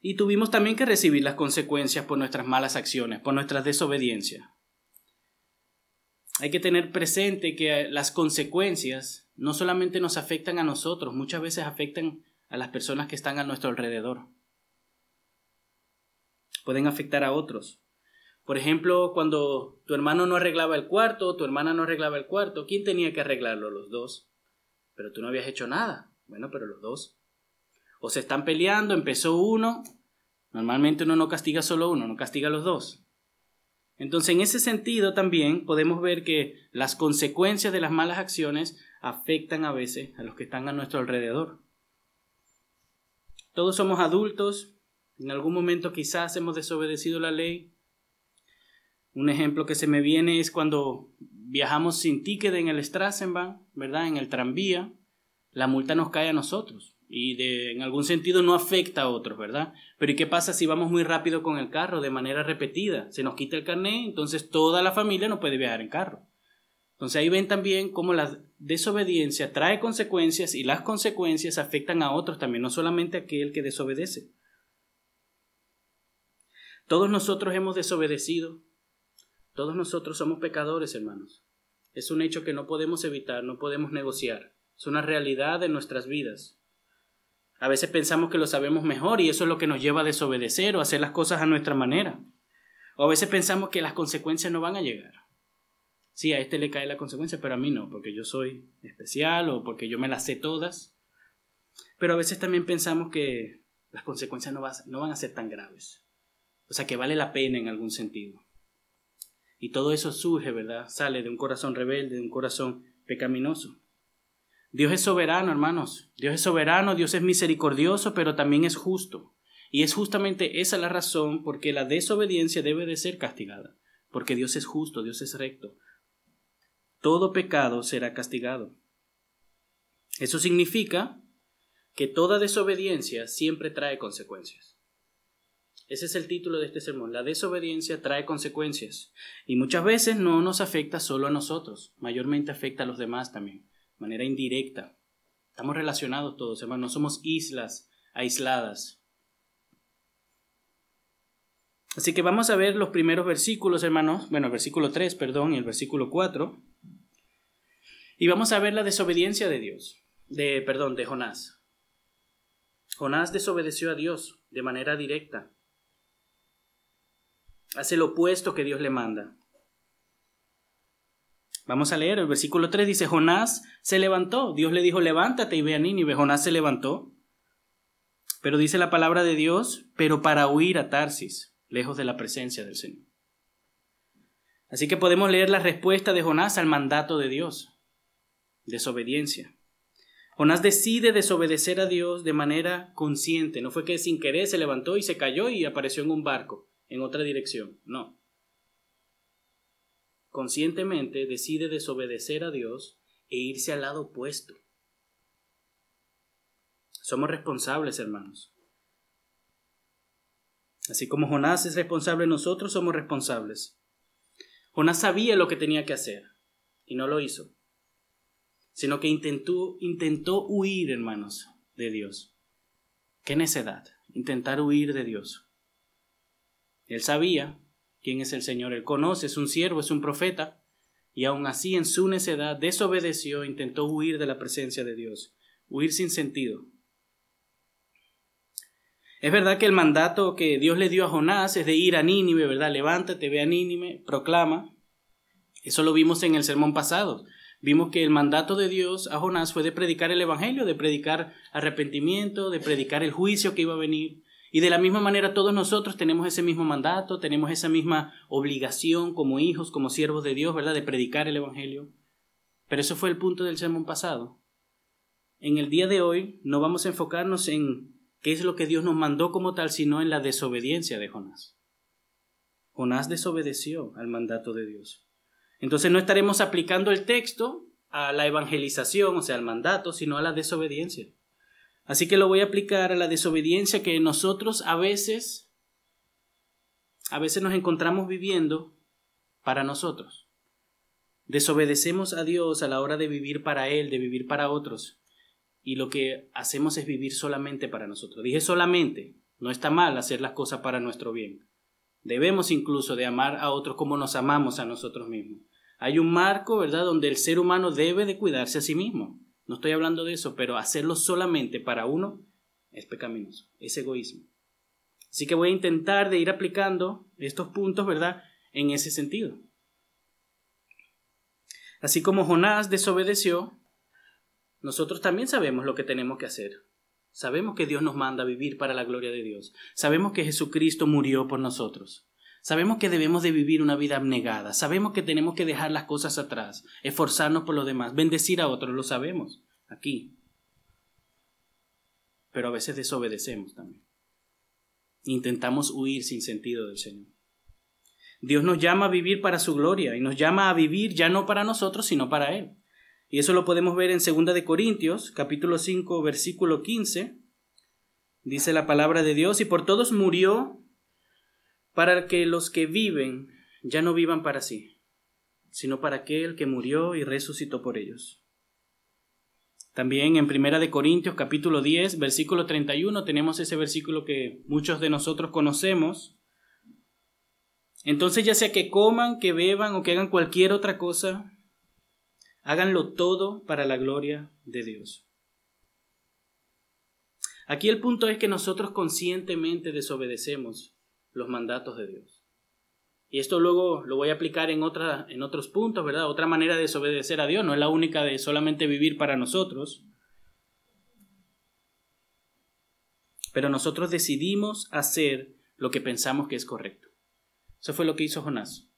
y tuvimos también que recibir las consecuencias por nuestras malas acciones, por nuestras desobediencias. Hay que tener presente que las consecuencias no solamente nos afectan a nosotros, muchas veces afectan a las personas que están a nuestro alrededor. Pueden afectar a otros. Por ejemplo, cuando tu hermano no arreglaba el cuarto, tu hermana no arreglaba el cuarto, ¿quién tenía que arreglarlo? Los dos. Pero tú no habías hecho nada. Bueno, pero los dos. O se están peleando, empezó uno. Normalmente uno no castiga solo uno, no castiga a los dos. Entonces, en ese sentido también podemos ver que las consecuencias de las malas acciones afectan a veces a los que están a nuestro alrededor. Todos somos adultos, en algún momento quizás hemos desobedecido la ley, un ejemplo que se me viene es cuando viajamos sin ticket en el Strassenbahn, ¿verdad? En el tranvía, la multa nos cae a nosotros y de, en algún sentido no afecta a otros, ¿verdad? Pero ¿y qué pasa si vamos muy rápido con el carro de manera repetida? Se nos quita el carnet, entonces toda la familia no puede viajar en carro. Entonces ahí ven también cómo la desobediencia trae consecuencias y las consecuencias afectan a otros también, no solamente a aquel que desobedece. Todos nosotros hemos desobedecido, todos nosotros somos pecadores, hermanos. Es un hecho que no podemos evitar, no podemos negociar. Es una realidad de nuestras vidas. A veces pensamos que lo sabemos mejor y eso es lo que nos lleva a desobedecer o hacer las cosas a nuestra manera. O a veces pensamos que las consecuencias no van a llegar. Sí, a este le cae la consecuencia, pero a mí no, porque yo soy especial o porque yo me las sé todas. Pero a veces también pensamos que las consecuencias no van a ser tan graves. O sea, que vale la pena en algún sentido. Y todo eso surge, ¿verdad? Sale de un corazón rebelde, de un corazón pecaminoso. Dios es soberano, hermanos. Dios es soberano, Dios es misericordioso, pero también es justo. Y es justamente esa la razón por que la desobediencia debe de ser castigada. Porque Dios es justo, Dios es recto. Todo pecado será castigado. Eso significa que toda desobediencia siempre trae consecuencias. Ese es el título de este sermón. La desobediencia trae consecuencias. Y muchas veces no nos afecta solo a nosotros, mayormente afecta a los demás también, manera indirecta. Estamos relacionados todos, hermanos, no somos islas aisladas. Así que vamos a ver los primeros versículos, hermanos, bueno, el versículo 3, perdón, y el versículo 4. Y vamos a ver la desobediencia de Dios, de, perdón, de Jonás. Jonás desobedeció a Dios de manera directa hace lo opuesto que Dios le manda. Vamos a leer, el versículo 3 dice, Jonás se levantó, Dios le dijo, levántate y ve a Nínive, Jonás se levantó, pero dice la palabra de Dios, pero para huir a Tarsis, lejos de la presencia del Señor. Así que podemos leer la respuesta de Jonás al mandato de Dios, desobediencia. Jonás decide desobedecer a Dios de manera consciente, no fue que sin querer se levantó y se cayó y apareció en un barco en otra dirección. No. Conscientemente decide desobedecer a Dios e irse al lado opuesto. Somos responsables, hermanos. Así como Jonás es responsable, nosotros somos responsables. Jonás sabía lo que tenía que hacer y no lo hizo, sino que intentó, intentó huir, hermanos, de Dios. Qué necedad, intentar huir de Dios. Él sabía quién es el Señor, él conoce, es un siervo, es un profeta, y aun así en su necedad desobedeció, intentó huir de la presencia de Dios, huir sin sentido. Es verdad que el mandato que Dios le dio a Jonás es de ir a Nínive, ¿verdad? Levántate, ve a Nínive, proclama. Eso lo vimos en el sermón pasado. Vimos que el mandato de Dios a Jonás fue de predicar el Evangelio, de predicar arrepentimiento, de predicar el juicio que iba a venir. Y de la misma manera todos nosotros tenemos ese mismo mandato, tenemos esa misma obligación como hijos, como siervos de Dios, ¿verdad? De predicar el Evangelio. Pero eso fue el punto del sermón pasado. En el día de hoy no vamos a enfocarnos en qué es lo que Dios nos mandó como tal, sino en la desobediencia de Jonás. Jonás desobedeció al mandato de Dios. Entonces no estaremos aplicando el texto a la evangelización, o sea, al mandato, sino a la desobediencia. Así que lo voy a aplicar a la desobediencia que nosotros a veces, a veces nos encontramos viviendo para nosotros. Desobedecemos a Dios a la hora de vivir para Él, de vivir para otros. Y lo que hacemos es vivir solamente para nosotros. Dije solamente, No está mal hacer las cosas para nuestro bien. Debemos incluso de amar a otros como nos amamos a nosotros mismos. Hay un marco, ¿verdad?, donde el ser humano debe de cuidarse a sí mismo. No estoy hablando de eso, pero hacerlo solamente para uno es pecaminoso, es egoísmo. Así que voy a intentar de ir aplicando estos puntos, ¿verdad?, en ese sentido. Así como Jonás desobedeció, nosotros también sabemos lo que tenemos que hacer. Sabemos que Dios nos manda vivir para la gloria de Dios. Sabemos que Jesucristo murió por nosotros. Sabemos que debemos de vivir una vida abnegada. Sabemos que tenemos que dejar las cosas atrás, esforzarnos por los demás, bendecir a otros, lo sabemos aquí. Pero a veces desobedecemos también. Intentamos huir sin sentido del Señor. Dios nos llama a vivir para su gloria y nos llama a vivir ya no para nosotros, sino para Él. Y eso lo podemos ver en 2 de Corintios, capítulo 5, versículo 15. Dice la palabra de Dios, y por todos murió para que los que viven ya no vivan para sí, sino para aquel que murió y resucitó por ellos. También en Primera de Corintios capítulo 10, versículo 31 tenemos ese versículo que muchos de nosotros conocemos. Entonces ya sea que coman, que beban o que hagan cualquier otra cosa, háganlo todo para la gloria de Dios. Aquí el punto es que nosotros conscientemente desobedecemos los mandatos de Dios. Y esto luego lo voy a aplicar en, otra, en otros puntos, ¿verdad? Otra manera de desobedecer a Dios, no es la única de solamente vivir para nosotros. Pero nosotros decidimos hacer lo que pensamos que es correcto. Eso fue lo que hizo Jonás.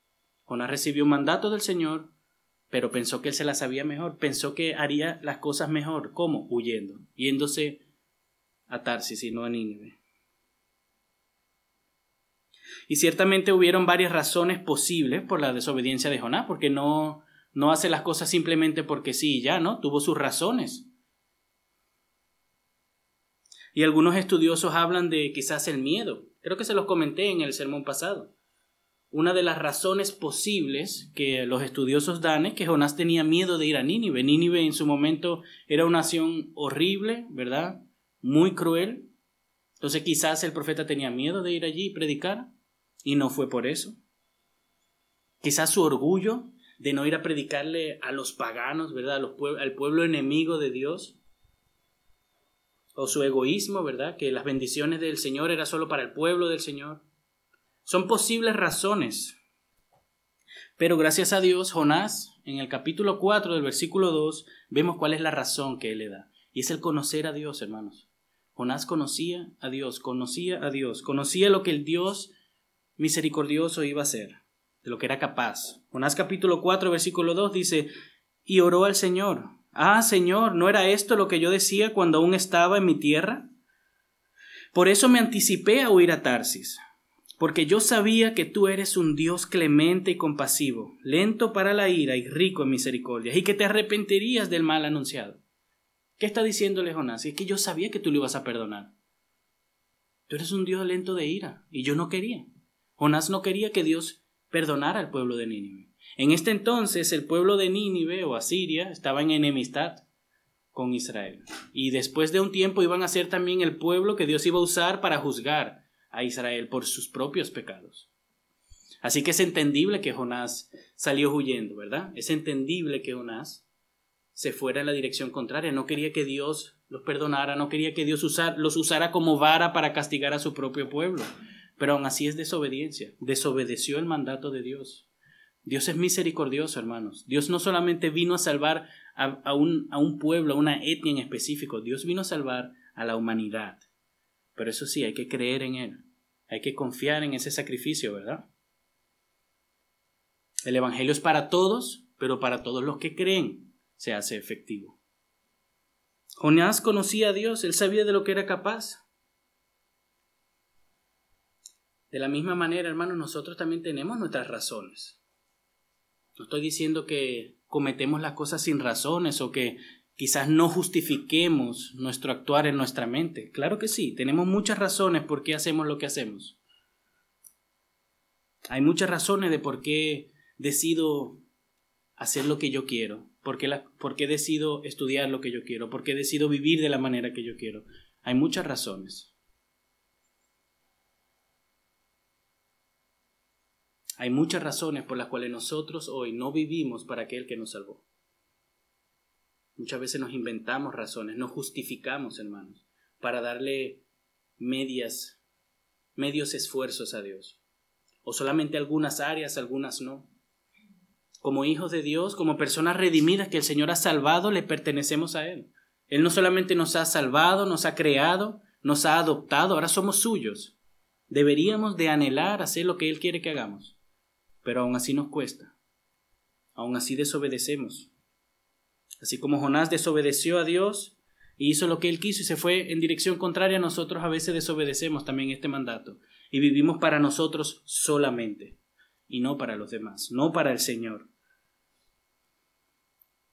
Jonás recibió un mandato del Señor, pero pensó que él se la sabía mejor, pensó que haría las cosas mejor. ¿Cómo? Huyendo, yéndose a Tarsis y no a Nínive. Y ciertamente hubieron varias razones posibles por la desobediencia de Jonás, porque no, no hace las cosas simplemente porque sí y ya, ¿no? Tuvo sus razones. Y algunos estudiosos hablan de quizás el miedo. Creo que se los comenté en el sermón pasado. Una de las razones posibles que los estudiosos dan es que Jonás tenía miedo de ir a Nínive. Nínive en su momento era una nación horrible, ¿verdad? Muy cruel. Entonces quizás el profeta tenía miedo de ir allí y predicar. Y no fue por eso. Quizás su orgullo de no ir a predicarle a los paganos, ¿verdad? al pueblo enemigo de Dios. O su egoísmo, ¿verdad? Que las bendiciones del Señor era solo para el pueblo del Señor. Son posibles razones. Pero gracias a Dios, Jonás, en el capítulo 4 del versículo 2, vemos cuál es la razón que él le da. Y es el conocer a Dios, hermanos. Jonás conocía a Dios, conocía a Dios, conocía lo que el Dios misericordioso iba a ser, de lo que era capaz. Jonás capítulo 4, versículo 2 dice, y oró al Señor. Ah, Señor, ¿no era esto lo que yo decía cuando aún estaba en mi tierra? Por eso me anticipé a huir a Tarsis, porque yo sabía que tú eres un Dios clemente y compasivo, lento para la ira y rico en misericordia, y que te arrepentirías del mal anunciado. ¿Qué está diciéndole Jonás? Es que yo sabía que tú lo ibas a perdonar. Tú eres un Dios lento de ira, y yo no quería. Jonás no quería que Dios perdonara al pueblo de Nínive. En este entonces el pueblo de Nínive o Asiria estaba en enemistad con Israel. Y después de un tiempo iban a ser también el pueblo que Dios iba a usar para juzgar a Israel por sus propios pecados. Así que es entendible que Jonás salió huyendo, ¿verdad? Es entendible que Jonás se fuera en la dirección contraria. No quería que Dios los perdonara, no quería que Dios los usara como vara para castigar a su propio pueblo. Pero aún así es desobediencia. Desobedeció el mandato de Dios. Dios es misericordioso, hermanos. Dios no solamente vino a salvar a, un, a un pueblo, a una etnia en específico. Dios vino a salvar a la humanidad. Pero eso sí, hay que creer en Él. Hay que confiar en ese sacrificio, ¿verdad? El Evangelio es para todos, pero para todos los que creen se hace efectivo. Jonás conocía a Dios, él sabía de lo que era capaz. De la misma manera, hermanos, nosotros también tenemos nuestras razones. No estoy diciendo que cometemos las cosas sin razones o que quizás no justifiquemos nuestro actuar en nuestra mente. Claro que sí, tenemos muchas razones por qué hacemos lo que hacemos. Hay muchas razones de por qué decido hacer lo que yo quiero, por qué, por qué decido estudiar lo que yo quiero, por qué decido vivir de la manera que yo quiero. Hay muchas razones. Hay muchas razones por las cuales nosotros hoy no vivimos para aquel que nos salvó. Muchas veces nos inventamos razones, nos justificamos, hermanos, para darle medias, medios esfuerzos a Dios. O solamente algunas áreas, algunas no. Como hijos de Dios, como personas redimidas que el Señor ha salvado, le pertenecemos a Él. Él no solamente nos ha salvado, nos ha creado, nos ha adoptado, ahora somos suyos. Deberíamos de anhelar hacer lo que Él quiere que hagamos, pero aún así nos cuesta. Aún así desobedecemos. Así como Jonás desobedeció a Dios y hizo lo que Él quiso y se fue en dirección contraria, nosotros a veces desobedecemos también este mandato y vivimos para nosotros solamente y no para los demás, no para el Señor.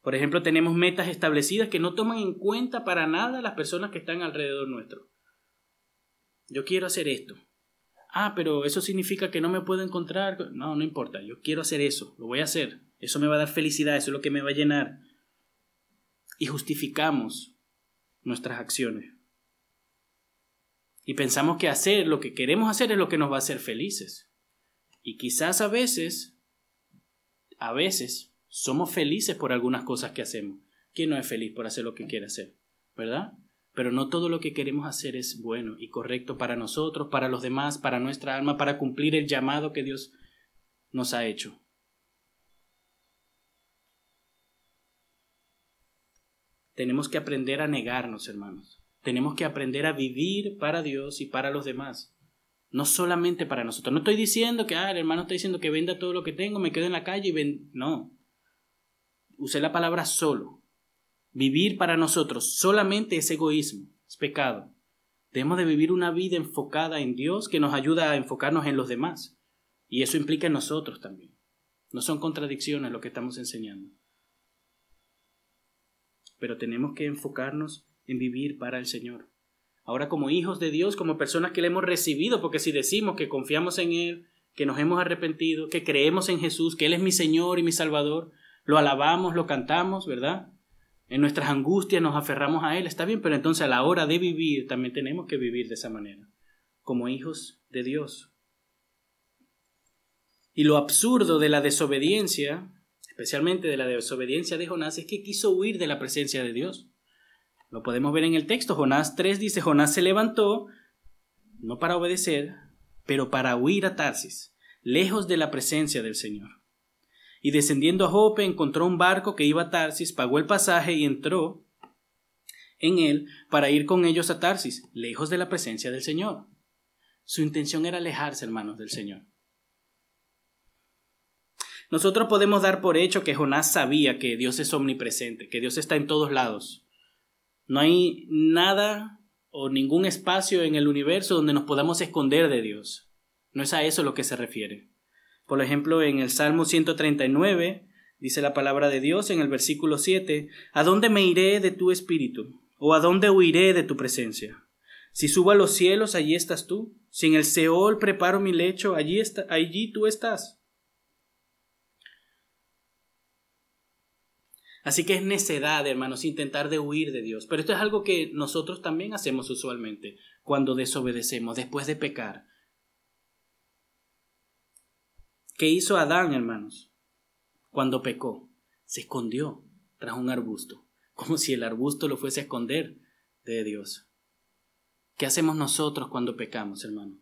Por ejemplo, tenemos metas establecidas que no toman en cuenta para nada las personas que están alrededor nuestro. Yo quiero hacer esto. Ah, pero eso significa que no me puedo encontrar. No, no importa. Yo quiero hacer eso. Lo voy a hacer. Eso me va a dar felicidad. Eso es lo que me va a llenar. Y justificamos nuestras acciones. Y pensamos que hacer lo que queremos hacer es lo que nos va a hacer felices. Y quizás a veces, a veces, somos felices por algunas cosas que hacemos. ¿Quién no es feliz por hacer lo que quiere hacer? ¿Verdad? Pero no todo lo que queremos hacer es bueno y correcto para nosotros, para los demás, para nuestra alma, para cumplir el llamado que Dios nos ha hecho. Tenemos que aprender a negarnos, hermanos. Tenemos que aprender a vivir para Dios y para los demás. No solamente para nosotros. No estoy diciendo que, ah, el hermano está diciendo que venda todo lo que tengo, me quedo en la calle y ven. No usé la palabra solo. Vivir para nosotros solamente es egoísmo, es pecado. Debemos de vivir una vida enfocada en Dios que nos ayuda a enfocarnos en los demás. Y eso implica en nosotros también. No son contradicciones lo que estamos enseñando. Pero tenemos que enfocarnos en vivir para el Señor. Ahora como hijos de Dios, como personas que le hemos recibido, porque si decimos que confiamos en Él, que nos hemos arrepentido, que creemos en Jesús, que Él es mi Señor y mi Salvador, lo alabamos, lo cantamos, ¿verdad? En nuestras angustias nos aferramos a Él, está bien, pero entonces a la hora de vivir también tenemos que vivir de esa manera, como hijos de Dios. Y lo absurdo de la desobediencia, especialmente de la desobediencia de Jonás, es que quiso huir de la presencia de Dios. Lo podemos ver en el texto. Jonás 3 dice, Jonás se levantó, no para obedecer, pero para huir a Tarsis, lejos de la presencia del Señor. Y descendiendo a Jope encontró un barco que iba a Tarsis, pagó el pasaje y entró en él para ir con ellos a Tarsis, lejos de la presencia del Señor. Su intención era alejarse, hermanos, del Señor. Nosotros podemos dar por hecho que Jonás sabía que Dios es omnipresente, que Dios está en todos lados. No hay nada o ningún espacio en el universo donde nos podamos esconder de Dios. No es a eso lo que se refiere. Por ejemplo, en el Salmo 139 dice la palabra de Dios en el versículo 7, ¿A dónde me iré de tu espíritu? ¿O a dónde huiré de tu presencia? Si subo a los cielos, allí estás tú. Si en el Seol preparo mi lecho, allí, allí tú estás. Así que es necedad, hermanos, intentar de huir de Dios. Pero esto es algo que nosotros también hacemos usualmente cuando desobedecemos, después de pecar. ¿Qué hizo Adán, hermanos? Cuando pecó, se escondió tras un arbusto, como si el arbusto lo fuese a esconder de Dios. ¿Qué hacemos nosotros cuando pecamos, hermano?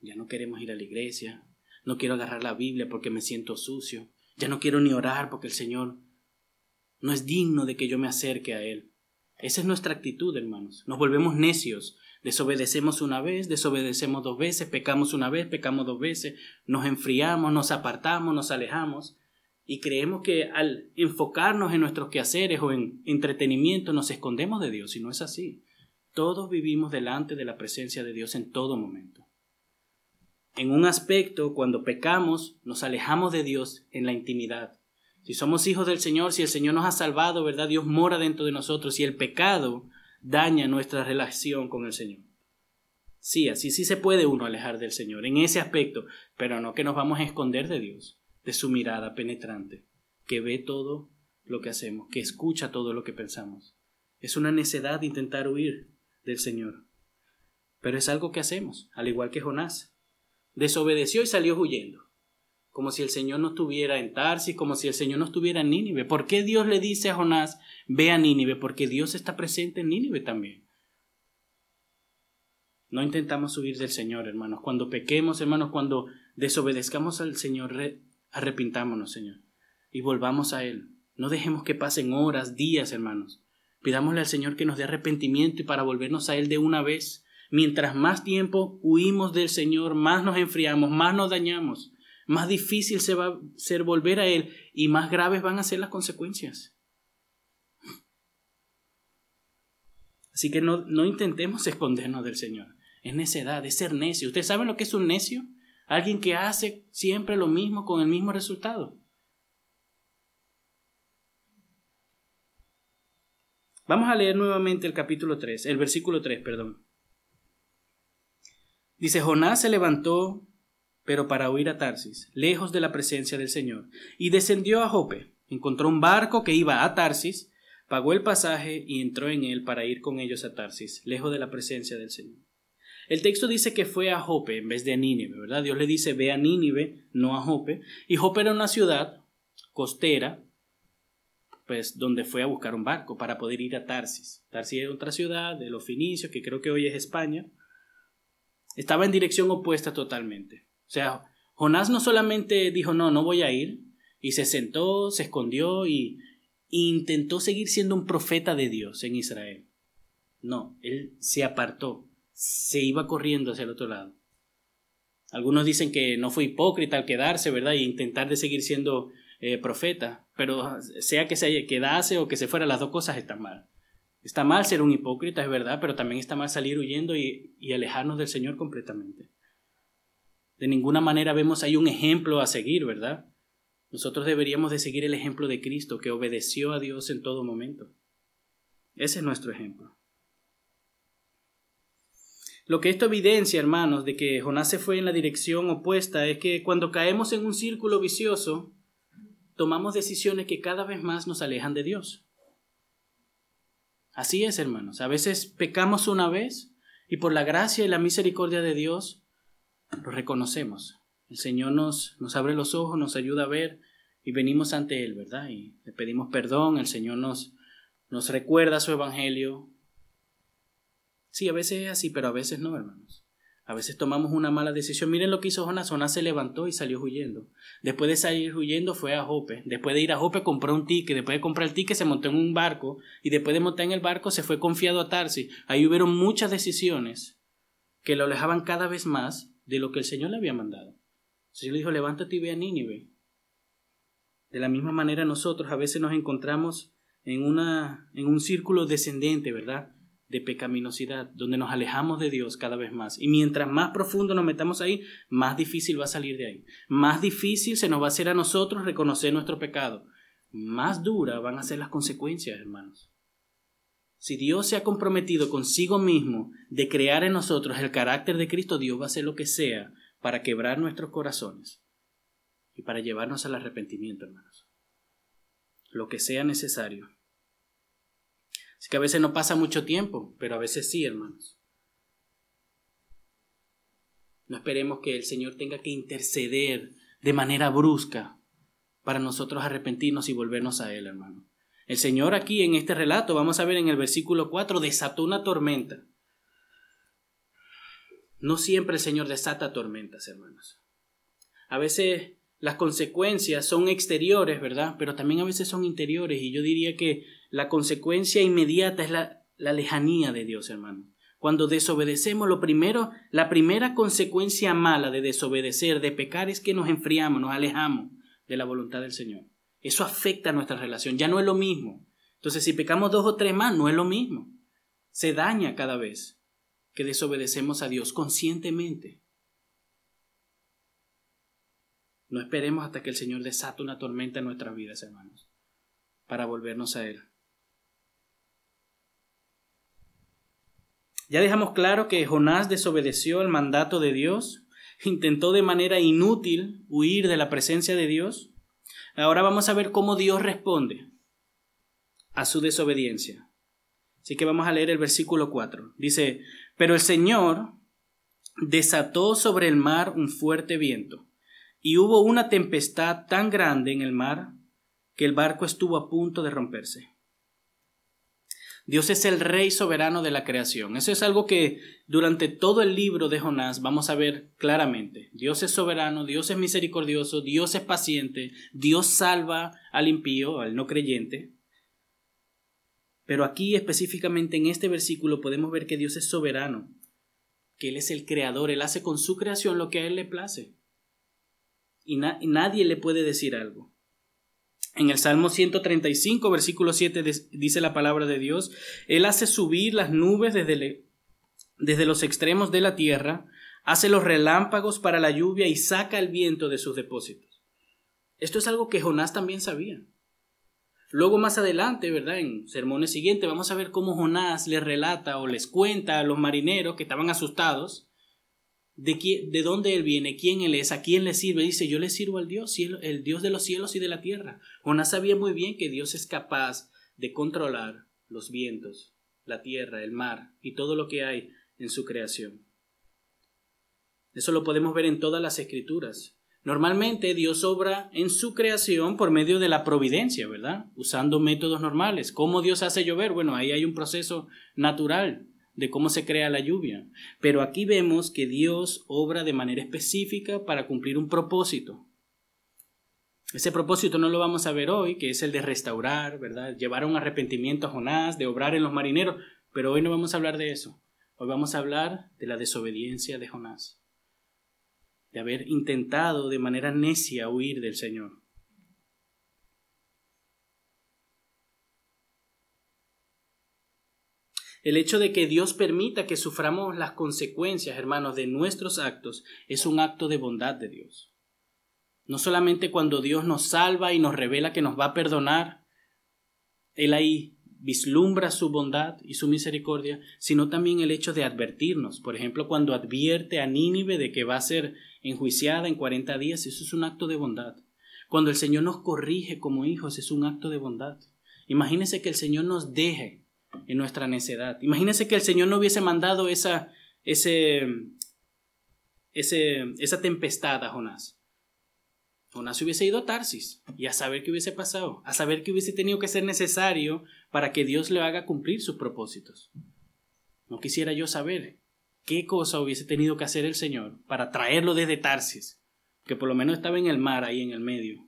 Ya no queremos ir a la iglesia, no quiero agarrar la Biblia porque me siento sucio, ya no quiero ni orar porque el Señor no es digno de que yo me acerque a Él. Esa es nuestra actitud, hermanos. Nos volvemos necios, Desobedecemos una vez, desobedecemos dos veces, pecamos una vez, pecamos dos veces, nos enfriamos, nos apartamos, nos alejamos y creemos que al enfocarnos en nuestros quehaceres o en entretenimiento nos escondemos de Dios y no es así. Todos vivimos delante de la presencia de Dios en todo momento. En un aspecto, cuando pecamos, nos alejamos de Dios en la intimidad. Si somos hijos del Señor, si el Señor nos ha salvado, ¿verdad? Dios mora dentro de nosotros y el pecado daña nuestra relación con el Señor. Sí, así sí se puede uno alejar del Señor en ese aspecto, pero no que nos vamos a esconder de Dios, de su mirada penetrante, que ve todo lo que hacemos, que escucha todo lo que pensamos. Es una necedad intentar huir del Señor. Pero es algo que hacemos, al igual que Jonás. Desobedeció y salió huyendo. Como si el Señor no estuviera en Tarsis, como si el Señor no estuviera en Nínive. ¿Por qué Dios le dice a Jonás, ve a Nínive? Porque Dios está presente en Nínive también. No intentamos huir del Señor, hermanos. Cuando pequemos, hermanos, cuando desobedezcamos al Señor, arrepintámonos, Señor, y volvamos a Él. No dejemos que pasen horas, días, hermanos. Pidámosle al Señor que nos dé arrepentimiento y para volvernos a Él de una vez. Mientras más tiempo huimos del Señor, más nos enfriamos, más nos dañamos más difícil se va a ser volver a Él y más graves van a ser las consecuencias. Así que no, no intentemos escondernos del Señor. Es necedad, es ser necio. ¿Ustedes saben lo que es un necio? Alguien que hace siempre lo mismo con el mismo resultado. Vamos a leer nuevamente el capítulo 3, el versículo 3, perdón. Dice, Jonás se levantó pero para huir a Tarsis, lejos de la presencia del Señor, y descendió a Jope. Encontró un barco que iba a Tarsis, pagó el pasaje y entró en él para ir con ellos a Tarsis, lejos de la presencia del Señor. El texto dice que fue a Jope en vez de a Nínive, ¿verdad? Dios le dice ve a Nínive, no a Jope, y Jope era una ciudad costera, pues donde fue a buscar un barco para poder ir a Tarsis. Tarsis es otra ciudad de los Finicios, que creo que hoy es España. Estaba en dirección opuesta totalmente. O sea, Jonás no solamente dijo, no, no voy a ir, y se sentó, se escondió y, intentó seguir siendo un profeta de Dios en Israel. No, él se apartó, se iba corriendo hacia el otro lado. Algunos dicen que no fue hipócrita al quedarse, ¿verdad? Y intentar de seguir siendo eh, profeta, pero sea que se quedase o que se fuera, las dos cosas están mal. Está mal ser un hipócrita, es verdad, pero también está mal salir huyendo y alejarnos del Señor completamente. De ninguna manera vemos ahí un ejemplo a seguir, ¿verdad? Nosotros deberíamos de seguir el ejemplo de Cristo, que obedeció a Dios en todo momento. Ese es nuestro ejemplo. Lo que esto evidencia, hermanos, de que Jonás se fue en la dirección opuesta es que cuando caemos en un círculo vicioso, tomamos decisiones que cada vez más nos alejan de Dios. Así es, hermanos. A veces pecamos una vez y por la gracia y la misericordia de Dios lo reconocemos. El Señor nos, nos abre los ojos, nos ayuda a ver y venimos ante Él, ¿verdad? Y le pedimos perdón, el Señor nos, nos recuerda su Evangelio. Sí, a veces es así, pero a veces no, hermanos. A veces tomamos una mala decisión. Miren lo que hizo Jonás. Jonás se levantó y salió huyendo. Después de salir huyendo fue a Jope. Después de ir a Jope compró un ticket. Después de comprar el ticket se montó en un barco. Y después de montar en el barco se fue confiado a Tarsis. Ahí hubieron muchas decisiones que lo alejaban cada vez más de lo que el Señor le había mandado. El Señor le dijo, levántate y ve a Nínive. De la misma manera nosotros a veces nos encontramos en, una, en un círculo descendente, ¿verdad? De pecaminosidad, donde nos alejamos de Dios cada vez más. Y mientras más profundo nos metamos ahí, más difícil va a salir de ahí. Más difícil se nos va a hacer a nosotros reconocer nuestro pecado. Más duras van a ser las consecuencias, hermanos. Si Dios se ha comprometido consigo mismo de crear en nosotros el carácter de Cristo, Dios va a hacer lo que sea para quebrar nuestros corazones y para llevarnos al arrepentimiento, hermanos. Lo que sea necesario. Así que a veces no pasa mucho tiempo, pero a veces sí, hermanos. No esperemos que el Señor tenga que interceder de manera brusca para nosotros arrepentirnos y volvernos a Él, hermano. El Señor aquí en este relato, vamos a ver en el versículo 4, desató una tormenta. No siempre el Señor desata tormentas, hermanos. A veces las consecuencias son exteriores, ¿verdad? Pero también a veces son interiores. Y yo diría que la consecuencia inmediata es la, la lejanía de Dios, hermano. Cuando desobedecemos, lo primero, la primera consecuencia mala de desobedecer, de pecar, es que nos enfriamos, nos alejamos de la voluntad del Señor. Eso afecta a nuestra relación, ya no es lo mismo. Entonces, si pecamos dos o tres más, no es lo mismo. Se daña cada vez que desobedecemos a Dios conscientemente. No esperemos hasta que el Señor desate una tormenta en nuestras vidas, hermanos, para volvernos a Él. Ya dejamos claro que Jonás desobedeció el mandato de Dios, intentó de manera inútil huir de la presencia de Dios, Ahora vamos a ver cómo Dios responde a su desobediencia. Así que vamos a leer el versículo 4. Dice, pero el Señor desató sobre el mar un fuerte viento y hubo una tempestad tan grande en el mar que el barco estuvo a punto de romperse. Dios es el rey soberano de la creación. Eso es algo que durante todo el libro de Jonás vamos a ver claramente. Dios es soberano, Dios es misericordioso, Dios es paciente, Dios salva al impío, al no creyente. Pero aquí específicamente en este versículo podemos ver que Dios es soberano, que Él es el creador, Él hace con su creación lo que a Él le place. Y, nadie le puede decir algo. En el Salmo 135, versículo 7 dice la palabra de Dios, Él hace subir las nubes desde, los extremos de la tierra, hace los relámpagos para la lluvia y saca el viento de sus depósitos. Esto es algo que Jonás también sabía. Luego más adelante, ¿verdad? En sermones siguientes vamos a ver cómo Jonás les relata o les cuenta a los marineros que estaban asustados de, quién, de dónde él viene, quién él es, a quién le sirve. Dice, yo le sirvo al Dios, el Dios de los cielos y de la tierra. Jonás sabía muy bien que Dios es capaz de controlar los vientos, la tierra, el mar y todo lo que hay en su creación. Eso lo podemos ver en todas las escrituras. Normalmente Dios obra en su creación por medio de la providencia, ¿verdad? Usando métodos normales. ¿Cómo Dios hace llover? Bueno, ahí hay un proceso natural de cómo se crea la lluvia. Pero aquí vemos que Dios obra de manera específica para cumplir un propósito. Ese propósito no lo vamos a ver hoy, que es el de restaurar, ¿verdad? Llevar un arrepentimiento a Jonás, de obrar en los marineros, pero hoy no vamos a hablar de eso. Hoy vamos a hablar de la desobediencia de Jonás de haber intentado de manera necia huir del Señor. El hecho de que Dios permita que suframos las consecuencias, hermanos, de nuestros actos es un acto de bondad de Dios. No solamente cuando Dios nos salva y nos revela que nos va a perdonar, Él ahí vislumbra su bondad y su misericordia, sino también el hecho de advertirnos. Por ejemplo, cuando advierte a Nínive de que va a ser enjuiciada en 40 días, eso es un acto de bondad. Cuando el Señor nos corrige como hijos, es un acto de bondad. Imagínese que el Señor nos deje en nuestra necedad. Imagínese que el Señor no hubiese mandado esa, ese, esa tempestad a Jonás. Jonás hubiese ido a Tarsis y a saber qué hubiese pasado, a saber qué hubiese tenido que ser necesario para que Dios le haga cumplir sus propósitos. No quisiera yo saber qué cosa hubiese tenido que hacer el Señor para traerlo desde Tarsis, que por lo menos estaba en el mar ahí en el medio.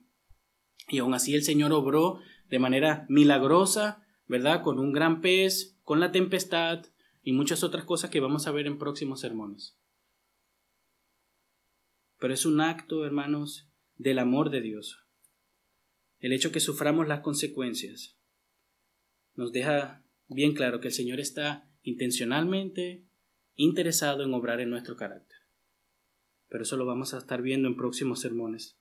Y aún así el Señor obró de manera milagrosa, ¿verdad? Con un gran pez, con la tempestad y muchas otras cosas que vamos a ver en próximos sermones. Pero es un acto, hermanos, del amor de Dios. El hecho que suframos las consecuencias nos deja bien claro que el Señor está intencionalmente interesado en obrar en nuestro carácter. Pero eso lo vamos a estar viendo en próximos sermones.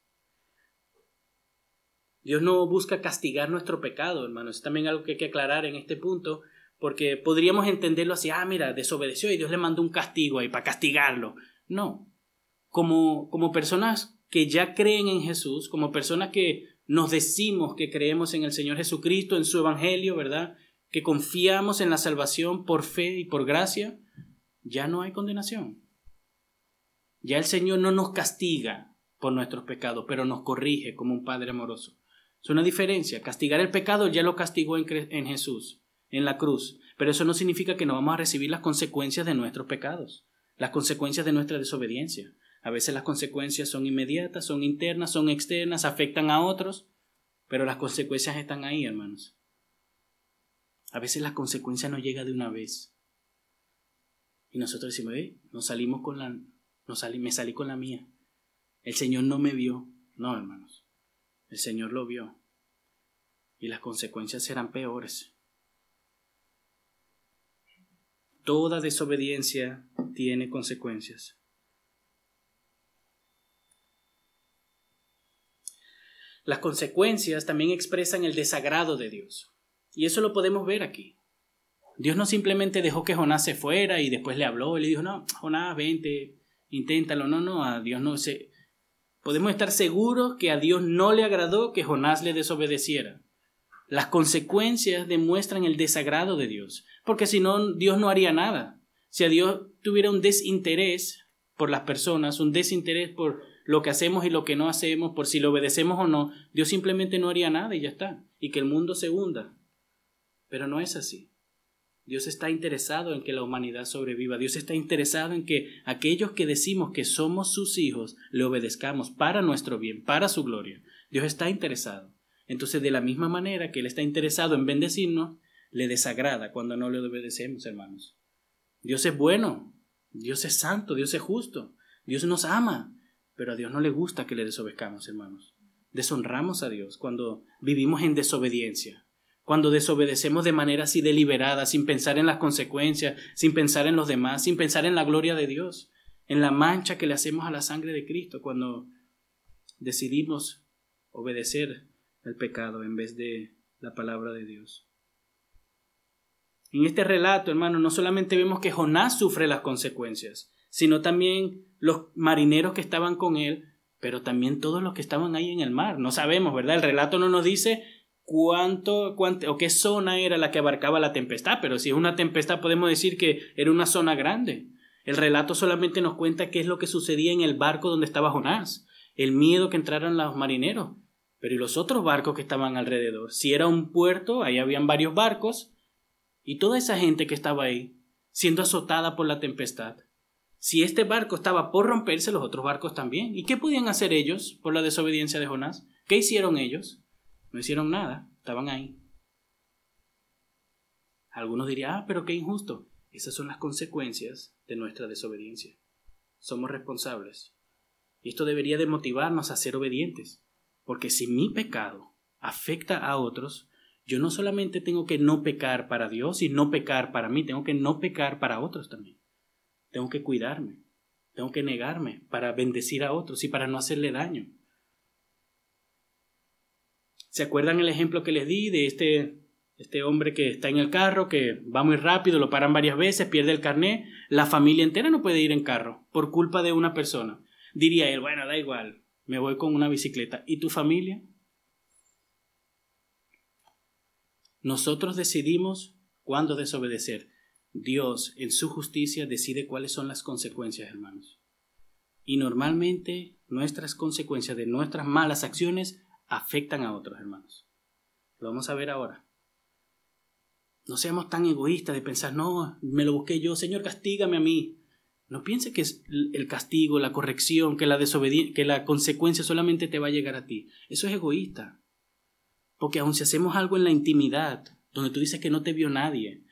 Dios no busca castigar nuestro pecado, hermanos. Es también algo que hay que aclarar en este punto, porque podríamos entenderlo así, ah, mira, desobedeció y Dios le mandó un castigo ahí para castigarlo. No. Como, como personas que ya creen en Jesús, como personas que nos decimos que creemos en el Señor Jesucristo, en su Evangelio, ¿verdad? Que confiamos en la salvación por fe y por gracia, ya no hay condenación. Ya el Señor no nos castiga por nuestros pecados, pero nos corrige como un Padre amoroso. Es una diferencia. Castigar el pecado ya lo castigó en, en Jesús, en la cruz, pero eso no significa que no vamos a recibir las consecuencias de nuestros pecados, las consecuencias de nuestra desobediencia. A veces las consecuencias son inmediatas, son internas, son externas, afectan a otros, pero las consecuencias están ahí, hermanos. A veces la consecuencia no llega de una vez. Y nosotros decimos, eh, nos salimos con la, no salí, me salí con la mía. El Señor no me vio. No, hermanos. El Señor lo vio. Y las consecuencias serán peores. Toda desobediencia tiene consecuencias. Las consecuencias también expresan el desagrado de Dios. Y eso lo podemos ver aquí. Dios no simplemente dejó que Jonás se fuera y después le habló y le dijo, no, Jonás, vente, inténtalo. No, no, Dios no se... Podemos estar seguros que a Dios no le agradó que Jonás le desobedeciera. Las consecuencias demuestran el desagrado de Dios, porque si no, Dios no haría nada. Si a Dios tuviera un desinterés por las personas, un desinterés por lo que hacemos y lo que no hacemos, por si lo obedecemos o no, Dios simplemente no haría nada y ya está, y que el mundo se hunda. Pero no es así. Dios está interesado en que la humanidad sobreviva. Dios está interesado en que aquellos que decimos que somos sus hijos le obedezcamos para nuestro bien, para su gloria. Dios está interesado. Entonces, de la misma manera que Él está interesado en bendecirnos, le desagrada cuando no le obedecemos, hermanos. Dios es bueno, Dios es santo, Dios es justo, Dios nos ama, pero a Dios no le gusta que le desobedezcamos, hermanos. Deshonramos a Dios cuando vivimos en desobediencia cuando desobedecemos de manera así deliberada, sin pensar en las consecuencias, sin pensar en los demás, sin pensar en la gloria de Dios, en la mancha que le hacemos a la sangre de Cristo, cuando decidimos obedecer el pecado en vez de la palabra de Dios. En este relato, hermano, no solamente vemos que Jonás sufre las consecuencias, sino también los marineros que estaban con él, pero también todos los que estaban ahí en el mar. No sabemos, ¿verdad? El relato no nos dice cuánto, cuánto o qué zona era la que abarcaba la tempestad, pero si es una tempestad podemos decir que era una zona grande. El relato solamente nos cuenta qué es lo que sucedía en el barco donde estaba Jonás, el miedo que entraran los marineros, pero y los otros barcos que estaban alrededor. Si era un puerto, ahí habían varios barcos, y toda esa gente que estaba ahí, siendo azotada por la tempestad. Si este barco estaba por romperse, los otros barcos también. ¿Y qué podían hacer ellos por la desobediencia de Jonás? ¿Qué hicieron ellos? No hicieron nada, estaban ahí. Algunos dirían, ah, pero qué injusto. Esas son las consecuencias de nuestra desobediencia. Somos responsables. Y esto debería de motivarnos a ser obedientes. Porque si mi pecado afecta a otros, yo no solamente tengo que no pecar para Dios y no pecar para mí, tengo que no pecar para otros también. Tengo que cuidarme, tengo que negarme para bendecir a otros y para no hacerle daño. ¿Se acuerdan el ejemplo que les di de este, este hombre que está en el carro, que va muy rápido, lo paran varias veces, pierde el carnet? La familia entera no puede ir en carro por culpa de una persona. Diría él, bueno, da igual, me voy con una bicicleta. ¿Y tu familia? Nosotros decidimos cuándo desobedecer. Dios, en su justicia, decide cuáles son las consecuencias, hermanos. Y normalmente nuestras consecuencias de nuestras malas acciones afectan a otros hermanos. Lo vamos a ver ahora. No seamos tan egoístas de pensar, no, me lo busqué yo, Señor, castígame a mí. No piense que es el castigo, la corrección, que la que la consecuencia solamente te va a llegar a ti. Eso es egoísta. Porque aun si hacemos algo en la intimidad, donde tú dices que no te vio nadie,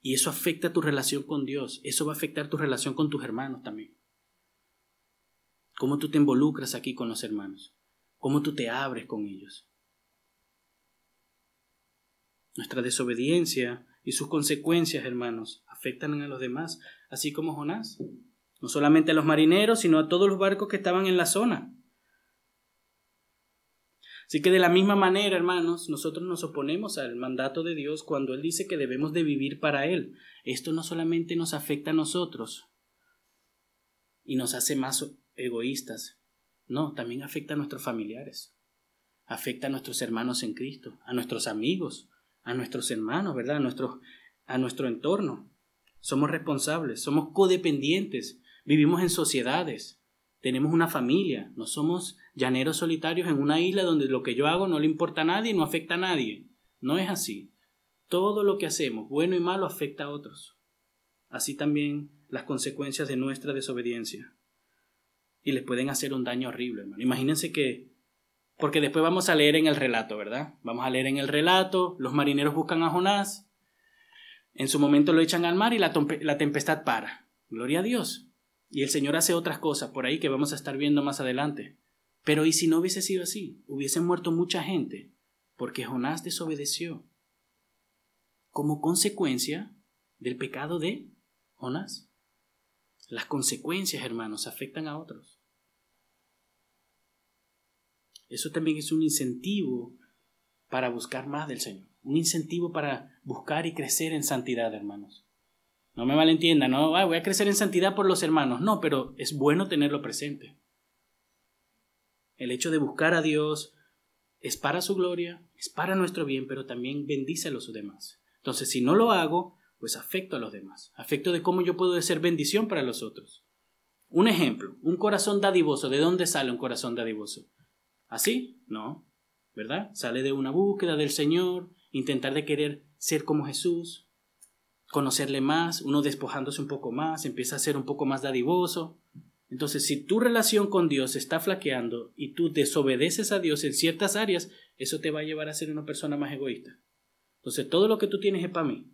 y eso afecta tu relación con Dios, eso va a afectar tu relación con tus hermanos también. ¿Cómo tú te involucras aquí con los hermanos? Cómo tú te abres con ellos. Nuestra desobediencia y sus consecuencias, hermanos, afectan a los demás, así como Jonás. No solamente a los marineros, sino a todos los barcos que estaban en la zona. Así que de la misma manera, hermanos, nosotros nos oponemos al mandato de Dios cuando Él dice que debemos de vivir para Él. Esto no solamente nos afecta a nosotros y nos hace más egoístas, no, también afecta a nuestros familiares, afecta a nuestros hermanos en Cristo, a nuestros amigos, a nuestros hermanos, ¿verdad? A nuestro, a nuestro entorno. Somos responsables, somos codependientes, vivimos en sociedades, tenemos una familia, no somos llaneros solitarios en una isla donde lo que yo hago no le importa a nadie y no afecta a nadie. No es así. Todo lo que hacemos, bueno y malo, afecta a otros. Así también las consecuencias de nuestra desobediencia y les pueden hacer un daño horrible, hermano. Imagínense que, porque después vamos a leer en el relato, ¿verdad? Vamos a leer en el relato, los marineros buscan a Jonás, en su momento lo echan al mar y la, la tempestad para. Gloria a Dios. Y el Señor hace otras cosas por ahí que vamos a estar viendo más adelante. Pero ¿y si no hubiese sido así? Hubiesen muerto mucha gente porque Jonás desobedeció como consecuencia del pecado de Jonás. Las consecuencias, hermanos, afectan a otros. Eso también es un incentivo para buscar más del Señor. Un incentivo para buscar y crecer en santidad, hermanos. No me malentiendan, no voy a crecer en santidad por los hermanos. No, pero es bueno tenerlo presente. El hecho de buscar a Dios es para su gloria, es para nuestro bien, pero también bendice a los demás. Entonces, si no lo hago, pues afecto a los demás, afecto de cómo yo puedo ser bendición para los otros. Un ejemplo, un corazón dadivoso. ¿De dónde sale un corazón dadivoso? ¿Así? No, ¿verdad? Sale de una búsqueda del Señor, intentar de querer ser como Jesús, conocerle más, uno despojándose un poco más, empieza a ser un poco más dadivoso. Entonces, si tu relación con Dios está flaqueando y tú desobedeces a Dios en ciertas áreas, eso te va a llevar a ser una persona más egoísta. Entonces, todo lo que tú tienes es para mí.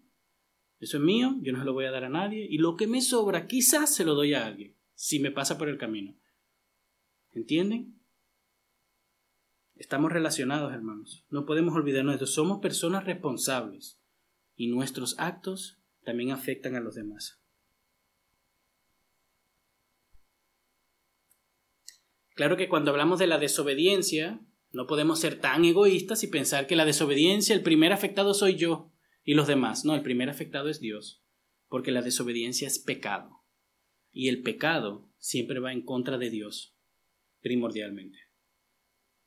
Eso es mío, yo no se lo voy a dar a nadie, y lo que me sobra quizás se lo doy a alguien, si me pasa por el camino. ¿Entienden? Estamos relacionados, hermanos. No podemos olvidarnos de eso. Somos personas responsables y nuestros actos también afectan a los demás. Claro que cuando hablamos de la desobediencia, no podemos ser tan egoístas y pensar que la desobediencia, el primer afectado soy yo y los demás. No, el primer afectado es Dios, porque la desobediencia es pecado. Y el pecado siempre va en contra de Dios, primordialmente.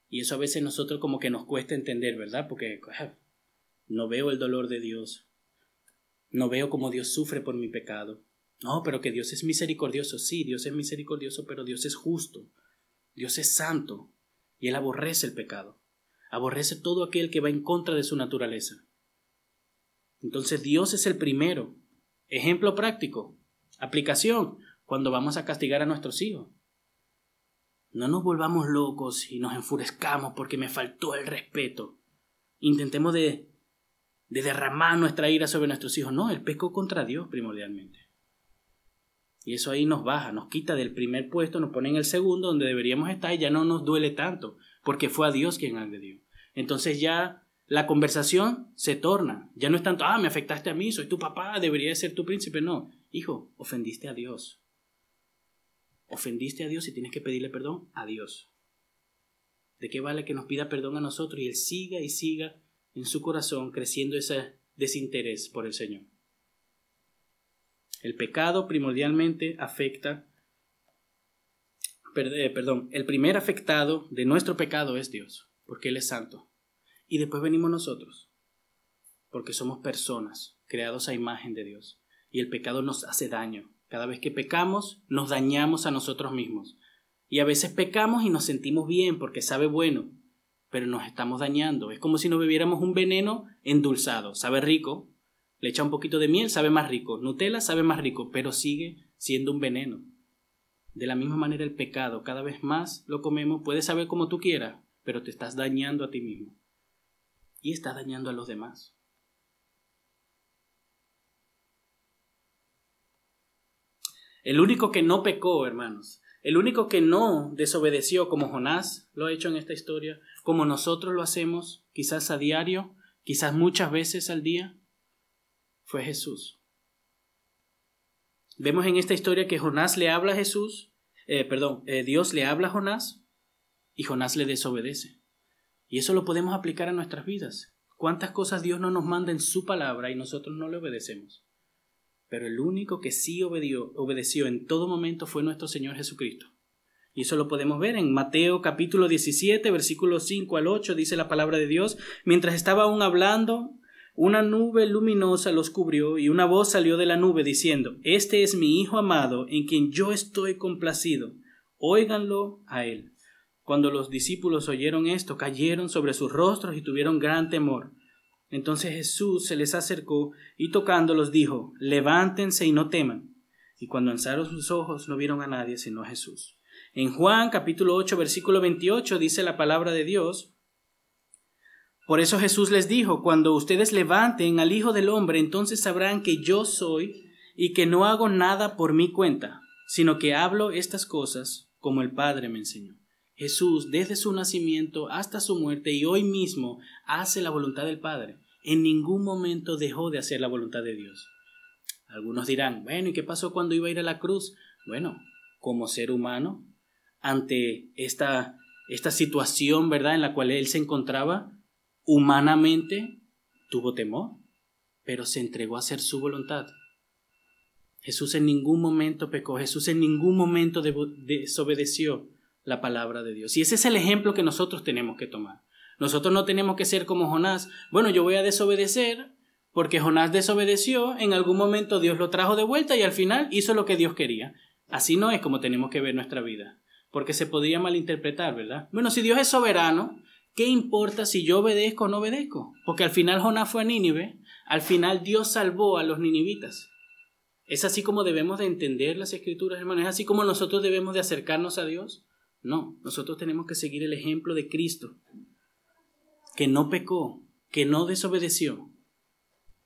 Y eso a veces nosotros como que nos cuesta entender, ¿verdad? Porque ah, no veo el dolor de Dios. No veo cómo Dios sufre por mi pecado. No, pero que Dios es misericordioso. Sí, Dios es misericordioso, pero Dios es justo. Dios es santo. Y Él aborrece el pecado. Aborrece todo aquel que va en contra de su naturaleza. Entonces Dios es el primero. Ejemplo práctico. Aplicación. Cuando vamos a castigar a nuestros hijos. No nos volvamos locos y nos enfurezcamos porque me faltó el respeto. Intentemos de, de derramar nuestra ira sobre nuestros hijos. No, el pecó contra Dios primordialmente. Y eso ahí nos baja, nos quita del primer puesto, nos pone en el segundo donde deberíamos estar y ya no nos duele tanto, porque fue a Dios quien agredió. Entonces ya la conversación se torna. Ya no es tanto, ah, me afectaste a mí, soy tu papá, debería ser tu príncipe. No, hijo, ofendiste a Dios ofendiste a Dios y tienes que pedirle perdón a Dios. ¿De qué vale que nos pida perdón a nosotros y Él siga y siga en su corazón creciendo ese desinterés por el Señor? El pecado primordialmente afecta, eh, perdón, el primer afectado de nuestro pecado es Dios, porque Él es santo. Y después venimos nosotros, porque somos personas creados a imagen de Dios. Y el pecado nos hace daño, cada vez que pecamos, nos dañamos a nosotros mismos. Y a veces pecamos y nos sentimos bien porque sabe bueno, pero nos estamos dañando. Es como si nos bebiéramos un veneno endulzado. Sabe rico, le echa un poquito de miel, sabe más rico. Nutella sabe más rico, pero sigue siendo un veneno. De la misma manera el pecado, cada vez más lo comemos, puedes saber como tú quieras, pero te estás dañando a ti mismo. Y estás dañando a los demás. El único que no pecó, hermanos, el único que no desobedeció como Jonás lo ha hecho en esta historia, como nosotros lo hacemos, quizás a diario, quizás muchas veces al día, fue Jesús. Vemos en esta historia que Jonás le habla a Jesús, eh, perdón, eh, Dios le habla a Jonás y Jonás le desobedece. Y eso lo podemos aplicar a nuestras vidas. ¿Cuántas cosas Dios no nos manda en su palabra y nosotros no le obedecemos? pero el único que sí obedeció en todo momento fue nuestro Señor Jesucristo. Y eso lo podemos ver en Mateo capítulo 17, versículos 5 al 8, dice la palabra de Dios, mientras estaba aún hablando, una nube luminosa los cubrió y una voz salió de la nube diciendo, Este es mi Hijo amado, en quien yo estoy complacido, óiganlo a él. Cuando los discípulos oyeron esto, cayeron sobre sus rostros y tuvieron gran temor. Entonces Jesús se les acercó y tocándolos dijo, levántense y no teman. Y cuando alzaron sus ojos no vieron a nadie sino a Jesús. En Juan capítulo 8 versículo 28 dice la palabra de Dios, por eso Jesús les dijo, cuando ustedes levanten al Hijo del Hombre, entonces sabrán que yo soy y que no hago nada por mi cuenta, sino que hablo estas cosas como el Padre me enseñó. Jesús, desde su nacimiento hasta su muerte y hoy mismo, hace la voluntad del Padre en ningún momento dejó de hacer la voluntad de Dios. Algunos dirán, bueno, ¿y qué pasó cuando iba a ir a la cruz? Bueno, como ser humano, ante esta, esta situación, ¿verdad?, en la cual él se encontraba, humanamente tuvo temor, pero se entregó a hacer su voluntad. Jesús en ningún momento pecó, Jesús en ningún momento desobedeció la palabra de Dios. Y ese es el ejemplo que nosotros tenemos que tomar. Nosotros no tenemos que ser como Jonás. Bueno, yo voy a desobedecer porque Jonás desobedeció, en algún momento Dios lo trajo de vuelta y al final hizo lo que Dios quería. Así no es como tenemos que ver nuestra vida, porque se podría malinterpretar, ¿verdad? Bueno, si Dios es soberano, ¿qué importa si yo obedezco o no obedezco? Porque al final Jonás fue a Nínive, al final Dios salvó a los ninivitas. ¿Es así como debemos de entender las escrituras, hermanos? ¿Es así como nosotros debemos de acercarnos a Dios? No, nosotros tenemos que seguir el ejemplo de Cristo, que no pecó, que no desobedeció.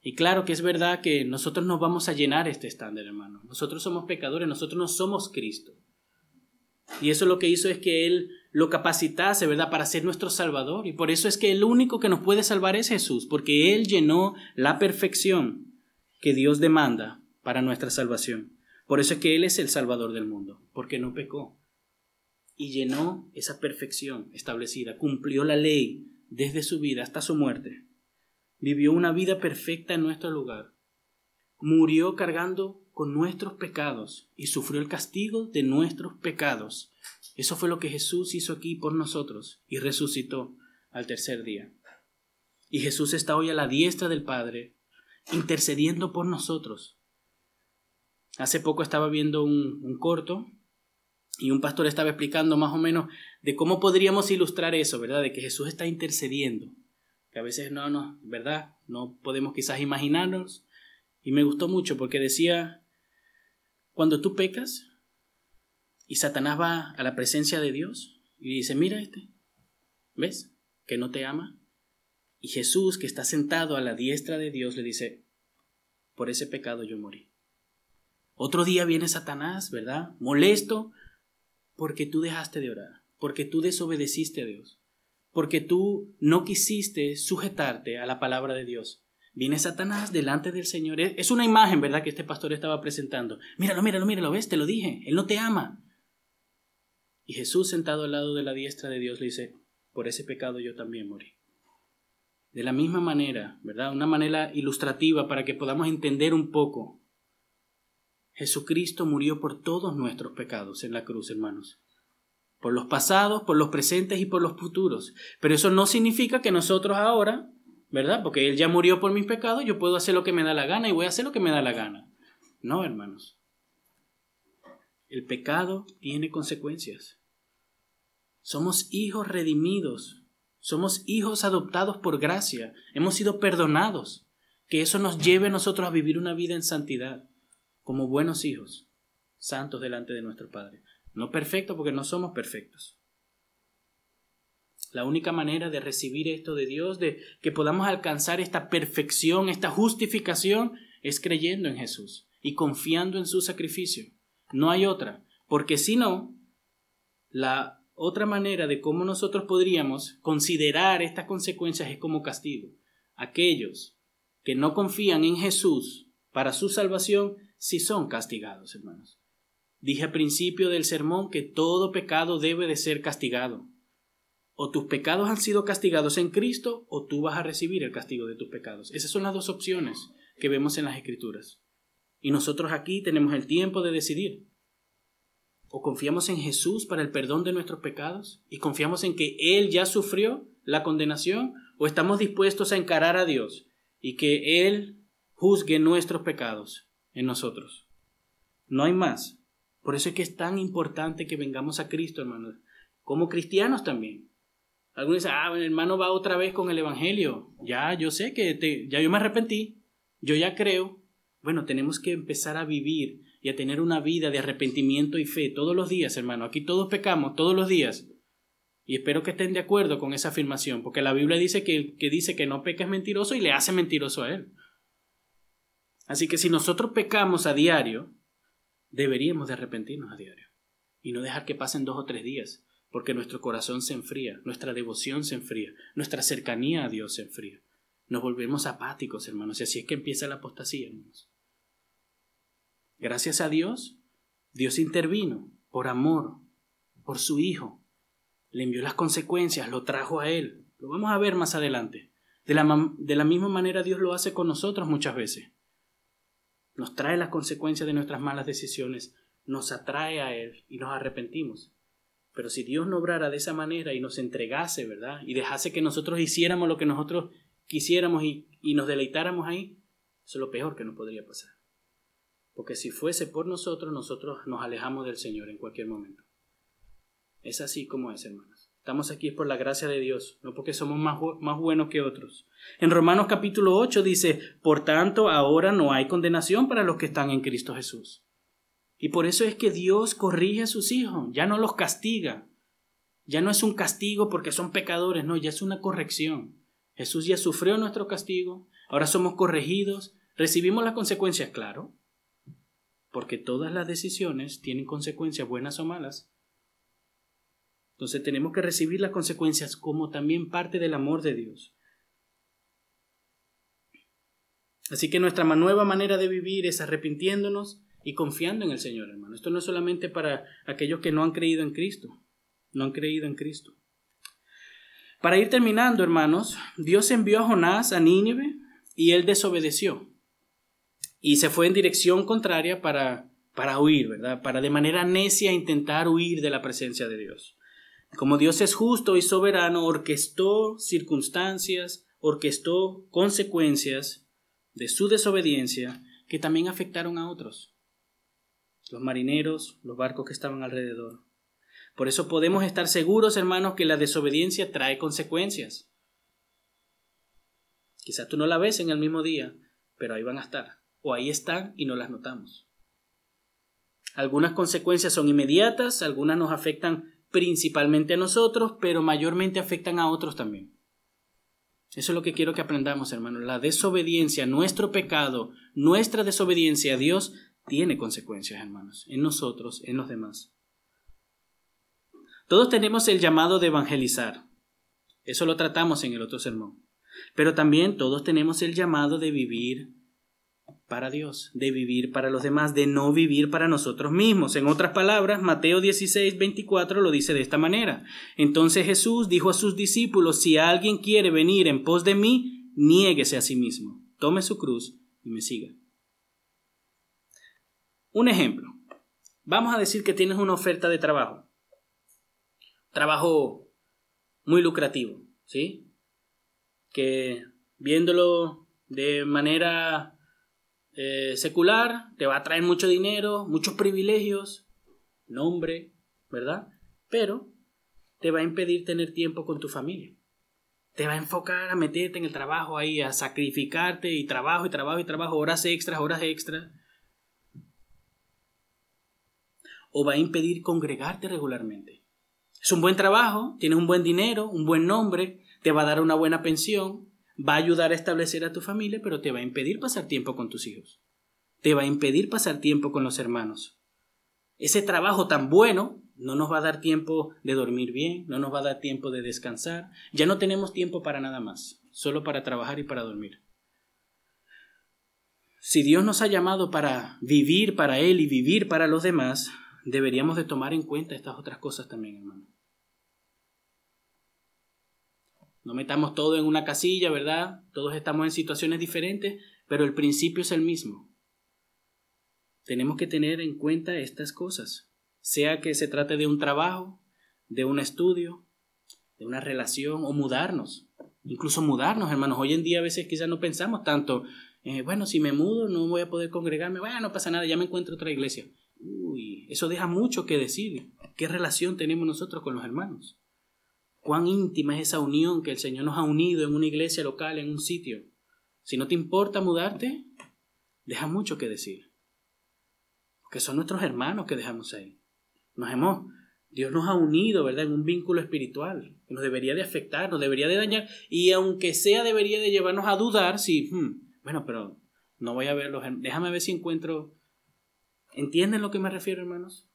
Y claro que es verdad que nosotros no vamos a llenar este estándar, hermano. Nosotros somos pecadores, nosotros no somos Cristo. Y eso lo que hizo es que Él lo capacitase, ¿verdad?, para ser nuestro Salvador. Y por eso es que el único que nos puede salvar es Jesús, porque Él llenó la perfección que Dios demanda para nuestra salvación. Por eso es que Él es el Salvador del mundo, porque no pecó. Y llenó esa perfección establecida, cumplió la ley desde su vida hasta su muerte. Vivió una vida perfecta en nuestro lugar. Murió cargando con nuestros pecados y sufrió el castigo de nuestros pecados. Eso fue lo que Jesús hizo aquí por nosotros y resucitó al tercer día. Y Jesús está hoy a la diestra del Padre, intercediendo por nosotros. Hace poco estaba viendo un, un corto y un pastor estaba explicando más o menos de cómo podríamos ilustrar eso, ¿verdad? De que Jesús está intercediendo. Que a veces no, no, ¿verdad? No podemos quizás imaginarnos. Y me gustó mucho porque decía, cuando tú pecas y Satanás va a la presencia de Dios y dice, mira este, ¿ves? Que no te ama. Y Jesús, que está sentado a la diestra de Dios, le dice, por ese pecado yo morí. Otro día viene Satanás, ¿verdad? Molesto porque tú dejaste de orar, porque tú desobedeciste a Dios, porque tú no quisiste sujetarte a la palabra de Dios. Viene Satanás delante del Señor. Es una imagen, ¿verdad?, que este pastor estaba presentando. Míralo, míralo, míralo, ves, te lo dije, Él no te ama. Y Jesús sentado al lado de la diestra de Dios le dice, por ese pecado yo también morí. De la misma manera, ¿verdad? Una manera ilustrativa para que podamos entender un poco Jesucristo murió por todos nuestros pecados en la cruz, hermanos. Por los pasados, por los presentes y por los futuros. Pero eso no significa que nosotros ahora, ¿verdad? Porque Él ya murió por mis pecados, yo puedo hacer lo que me da la gana y voy a hacer lo que me da la gana. No, hermanos. El pecado tiene consecuencias. Somos hijos redimidos. Somos hijos adoptados por gracia. Hemos sido perdonados. Que eso nos lleve a nosotros a vivir una vida en santidad como buenos hijos, santos delante de nuestro Padre. No perfectos porque no somos perfectos. La única manera de recibir esto de Dios, de que podamos alcanzar esta perfección, esta justificación, es creyendo en Jesús y confiando en su sacrificio. No hay otra, porque si no, la otra manera de cómo nosotros podríamos considerar estas consecuencias es como castigo. Aquellos que no confían en Jesús para su salvación si son castigados, hermanos. Dije al principio del sermón que todo pecado debe de ser castigado. O tus pecados han sido castigados en Cristo o tú vas a recibir el castigo de tus pecados. Esas son las dos opciones que vemos en las Escrituras. Y nosotros aquí tenemos el tiempo de decidir. O confiamos en Jesús para el perdón de nuestros pecados y confiamos en que Él ya sufrió la condenación o estamos dispuestos a encarar a Dios y que Él juzgue nuestros pecados en nosotros. No hay más. Por eso es que es tan importante que vengamos a Cristo, hermanos. Como cristianos también. Algunos dicen, ah, el hermano va otra vez con el Evangelio. Ya, yo sé que te, ya yo me arrepentí. Yo ya creo. Bueno, tenemos que empezar a vivir y a tener una vida de arrepentimiento y fe todos los días, hermano. Aquí todos pecamos, todos los días. Y espero que estén de acuerdo con esa afirmación, porque la Biblia dice que que dice que no peca es mentiroso y le hace mentiroso a él. Así que si nosotros pecamos a diario, deberíamos de arrepentirnos a diario y no dejar que pasen dos o tres días, porque nuestro corazón se enfría, nuestra devoción se enfría, nuestra cercanía a Dios se enfría. Nos volvemos apáticos, hermanos, y así es que empieza la apostasía, hermanos. Gracias a Dios, Dios intervino por amor, por su Hijo. Le envió las consecuencias, lo trajo a Él. Lo vamos a ver más adelante. De la, de la misma manera Dios lo hace con nosotros muchas veces nos trae las consecuencias de nuestras malas decisiones, nos atrae a Él y nos arrepentimos. Pero si Dios no obrara de esa manera y nos entregase, ¿verdad? Y dejase que nosotros hiciéramos lo que nosotros quisiéramos y, y nos deleitáramos ahí, eso es lo peor que nos podría pasar. Porque si fuese por nosotros, nosotros nos alejamos del Señor en cualquier momento. Es así como es, hermanos. Estamos aquí por la gracia de Dios, no porque somos más, más buenos que otros. En Romanos capítulo 8 dice, por tanto, ahora no hay condenación para los que están en Cristo Jesús. Y por eso es que Dios corrige a sus hijos, ya no los castiga. Ya no es un castigo porque son pecadores, no, ya es una corrección. Jesús ya sufrió nuestro castigo, ahora somos corregidos, recibimos las consecuencias, claro, porque todas las decisiones tienen consecuencias buenas o malas. Entonces tenemos que recibir las consecuencias como también parte del amor de Dios. Así que nuestra nueva manera de vivir es arrepintiéndonos y confiando en el Señor, hermano. Esto no es solamente para aquellos que no han creído en Cristo, no han creído en Cristo. Para ir terminando, hermanos, Dios envió a Jonás a Nínive y él desobedeció y se fue en dirección contraria para, para huir, ¿verdad? Para de manera necia intentar huir de la presencia de Dios. Como Dios es justo y soberano, orquestó circunstancias, orquestó consecuencias de su desobediencia que también afectaron a otros. Los marineros, los barcos que estaban alrededor. Por eso podemos estar seguros, hermanos, que la desobediencia trae consecuencias. Quizás tú no la ves en el mismo día, pero ahí van a estar o ahí están y no las notamos. Algunas consecuencias son inmediatas, algunas nos afectan principalmente a nosotros, pero mayormente afectan a otros también. Eso es lo que quiero que aprendamos, hermanos. La desobediencia, nuestro pecado, nuestra desobediencia a Dios tiene consecuencias, hermanos, en nosotros, en los demás. Todos tenemos el llamado de evangelizar. Eso lo tratamos en el otro sermón. Pero también todos tenemos el llamado de vivir para Dios, de vivir para los demás, de no vivir para nosotros mismos. En otras palabras, Mateo 16, 24 lo dice de esta manera. Entonces Jesús dijo a sus discípulos, si alguien quiere venir en pos de mí, niéguese a sí mismo, tome su cruz y me siga. Un ejemplo. Vamos a decir que tienes una oferta de trabajo. Trabajo muy lucrativo, ¿sí? Que viéndolo de manera eh, secular, te va a traer mucho dinero, muchos privilegios, nombre, ¿verdad? Pero te va a impedir tener tiempo con tu familia. Te va a enfocar a meterte en el trabajo ahí, a sacrificarte y trabajo y trabajo y trabajo, horas extras, horas extras. O va a impedir congregarte regularmente. Es un buen trabajo, tienes un buen dinero, un buen nombre, te va a dar una buena pensión, va a ayudar a establecer a tu familia, pero te va a impedir pasar tiempo con tus hijos. Te va a impedir pasar tiempo con los hermanos. Ese trabajo tan bueno no nos va a dar tiempo de dormir bien, no nos va a dar tiempo de descansar. Ya no tenemos tiempo para nada más, solo para trabajar y para dormir. Si Dios nos ha llamado para vivir para Él y vivir para los demás, deberíamos de tomar en cuenta estas otras cosas también, hermano. No metamos todo en una casilla, ¿verdad? Todos estamos en situaciones diferentes, pero el principio es el mismo. Tenemos que tener en cuenta estas cosas, sea que se trate de un trabajo, de un estudio, de una relación o mudarnos. Incluso mudarnos, hermanos. Hoy en día a veces quizás no pensamos tanto, eh, bueno, si me mudo no voy a poder congregarme, bueno, no pasa nada, ya me encuentro otra iglesia. Uy, eso deja mucho que decir. ¿Qué relación tenemos nosotros con los hermanos? Cuán íntima es esa unión que el Señor nos ha unido en una iglesia local, en un sitio. Si no te importa mudarte, deja mucho que decir. Porque son nuestros hermanos que dejamos ahí. Nos hemos, Dios nos ha unido, ¿verdad?, en un vínculo espiritual que nos debería de afectar, nos debería de dañar, y aunque sea debería de llevarnos a dudar si, hmm, bueno, pero no voy a verlos, déjame ver si encuentro... ¿Entienden lo que me refiero, hermanos?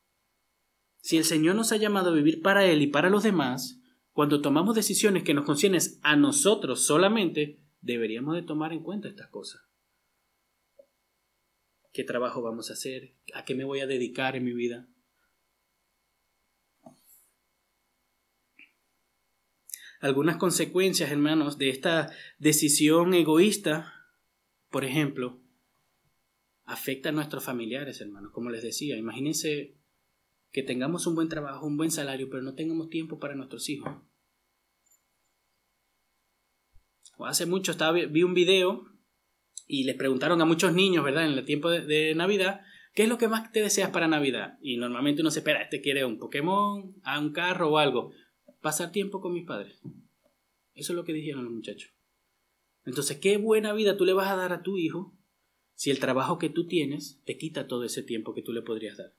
Si el Señor nos ha llamado a vivir para Él y para los demás, cuando tomamos decisiones que nos conciernen a nosotros solamente, deberíamos de tomar en cuenta estas cosas. ¿Qué trabajo vamos a hacer? ¿A qué me voy a dedicar en mi vida? Algunas consecuencias, hermanos, de esta decisión egoísta, por ejemplo, afecta a nuestros familiares, hermanos. Como les decía, imagínense que tengamos un buen trabajo, un buen salario, pero no tengamos tiempo para nuestros hijos. hace mucho estaba, vi un video y les preguntaron a muchos niños, ¿verdad? En el tiempo de, Navidad, ¿Qué es lo que más te deseas para Navidad? Y normalmente uno se espera, este quiere un Pokémon, a un carro o algo. Pasar tiempo con mis padres. Eso es lo que dijeron los muchachos. Entonces, ¿qué buena vida tú le vas a dar a tu hijo si el trabajo que tú tienes te quita todo ese tiempo que tú le podrías dar?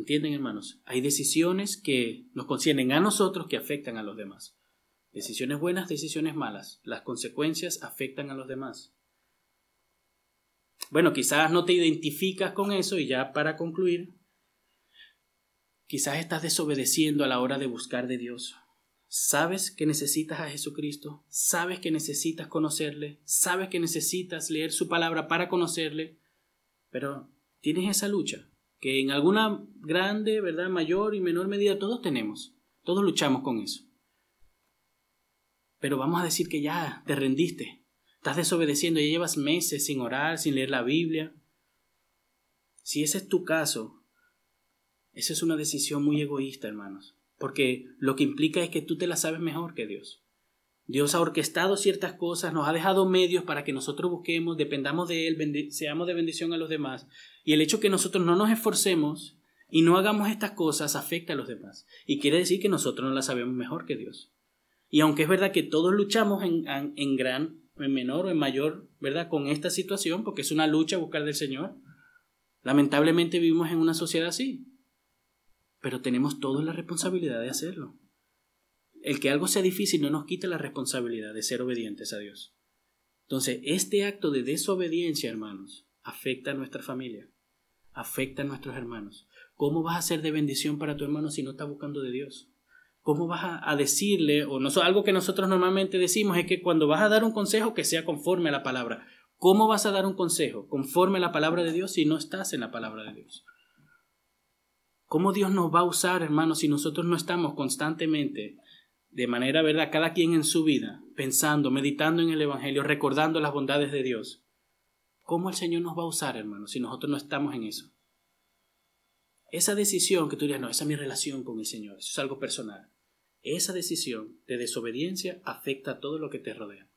¿Entienden, hermanos? Hay decisiones que nos conciernen a nosotros que afectan a los demás. Decisiones buenas, decisiones malas. Las consecuencias afectan a los demás. Bueno, quizás no te identificas con eso y ya para concluir, quizás estás desobedeciendo a la hora de buscar de Dios. Sabes que necesitas a Jesucristo, sabes que necesitas conocerle, sabes que necesitas leer su palabra para conocerle, pero tienes esa lucha que en alguna grande, verdad, mayor y menor medida todos tenemos. Todos luchamos con eso. Pero vamos a decir que ya te rendiste. Estás desobedeciendo, ya llevas meses sin orar, sin leer la Biblia. Si ese es tu caso, esa es una decisión muy egoísta, hermanos porque lo que implica es que tú te la sabes mejor que Dios. Dios ha orquestado ciertas cosas, nos ha dejado medios para que nosotros busquemos, dependamos de Él, seamos de bendición a los demás. Y el hecho que nosotros no nos esforcemos y no hagamos estas cosas afecta a los demás. Y quiere decir que nosotros no la sabemos mejor que Dios. Y aunque es verdad que todos luchamos en, en gran, en menor o en mayor, ¿verdad? Con esta situación, porque es una lucha buscar del Señor, lamentablemente vivimos en una sociedad así pero tenemos toda la responsabilidad de hacerlo. El que algo sea difícil no nos quita la responsabilidad de ser obedientes a Dios. Entonces, este acto de desobediencia, hermanos, afecta a nuestra familia, afecta a nuestros hermanos. ¿Cómo vas a ser de bendición para tu hermano si no estás buscando de Dios? ¿Cómo vas a, decirle, o no, algo que nosotros normalmente decimos es que cuando vas a dar un consejo que sea conforme a la palabra, ¿cómo vas a dar un consejo conforme a la palabra de Dios si no estás en la palabra de Dios? ¿Cómo Dios nos va a usar, hermanos, si nosotros no estamos constantemente, de manera verdad, cada quien en su vida, pensando, meditando en el Evangelio, recordando las bondades de Dios? ¿Cómo el Señor nos va a usar, hermanos, si nosotros no estamos en eso? Esa decisión que tú dirías, no, esa es mi relación con el Señor, eso es algo personal. Esa decisión de desobediencia afecta a todo lo que te rodea.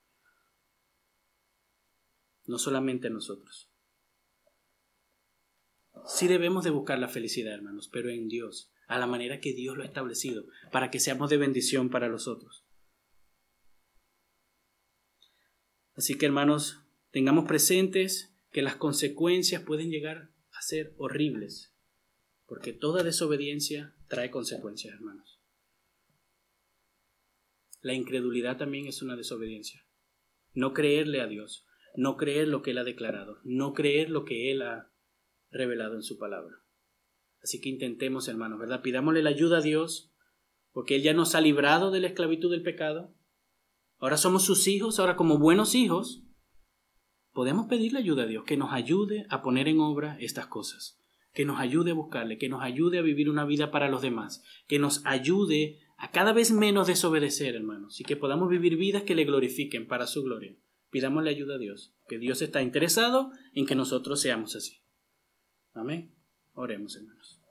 No solamente a nosotros. Sí debemos de buscar la felicidad, hermanos, pero en Dios, a la manera que Dios lo ha establecido, para que seamos de bendición para los otros. Así que, hermanos, tengamos presentes que las consecuencias pueden llegar a ser horribles, porque toda desobediencia trae consecuencias, hermanos. La incredulidad también es una desobediencia. No creerle a Dios, no creer lo que Él ha declarado, no creer lo que Él ha revelado en su palabra. Así que intentemos, hermanos, ¿verdad? Pidámosle la ayuda a Dios, porque Él ya nos ha librado de la esclavitud del pecado. Ahora somos sus hijos, ahora como buenos hijos, podemos pedirle ayuda a Dios, que nos ayude a poner en obra estas cosas, que nos ayude a buscarle, que nos ayude a vivir una vida para los demás, que nos ayude a cada vez menos desobedecer, hermanos, y que podamos vivir vidas que le glorifiquen para su gloria. Pidámosle ayuda a Dios, que Dios está interesado en que nosotros seamos así. Amén. Oremos, hermanos.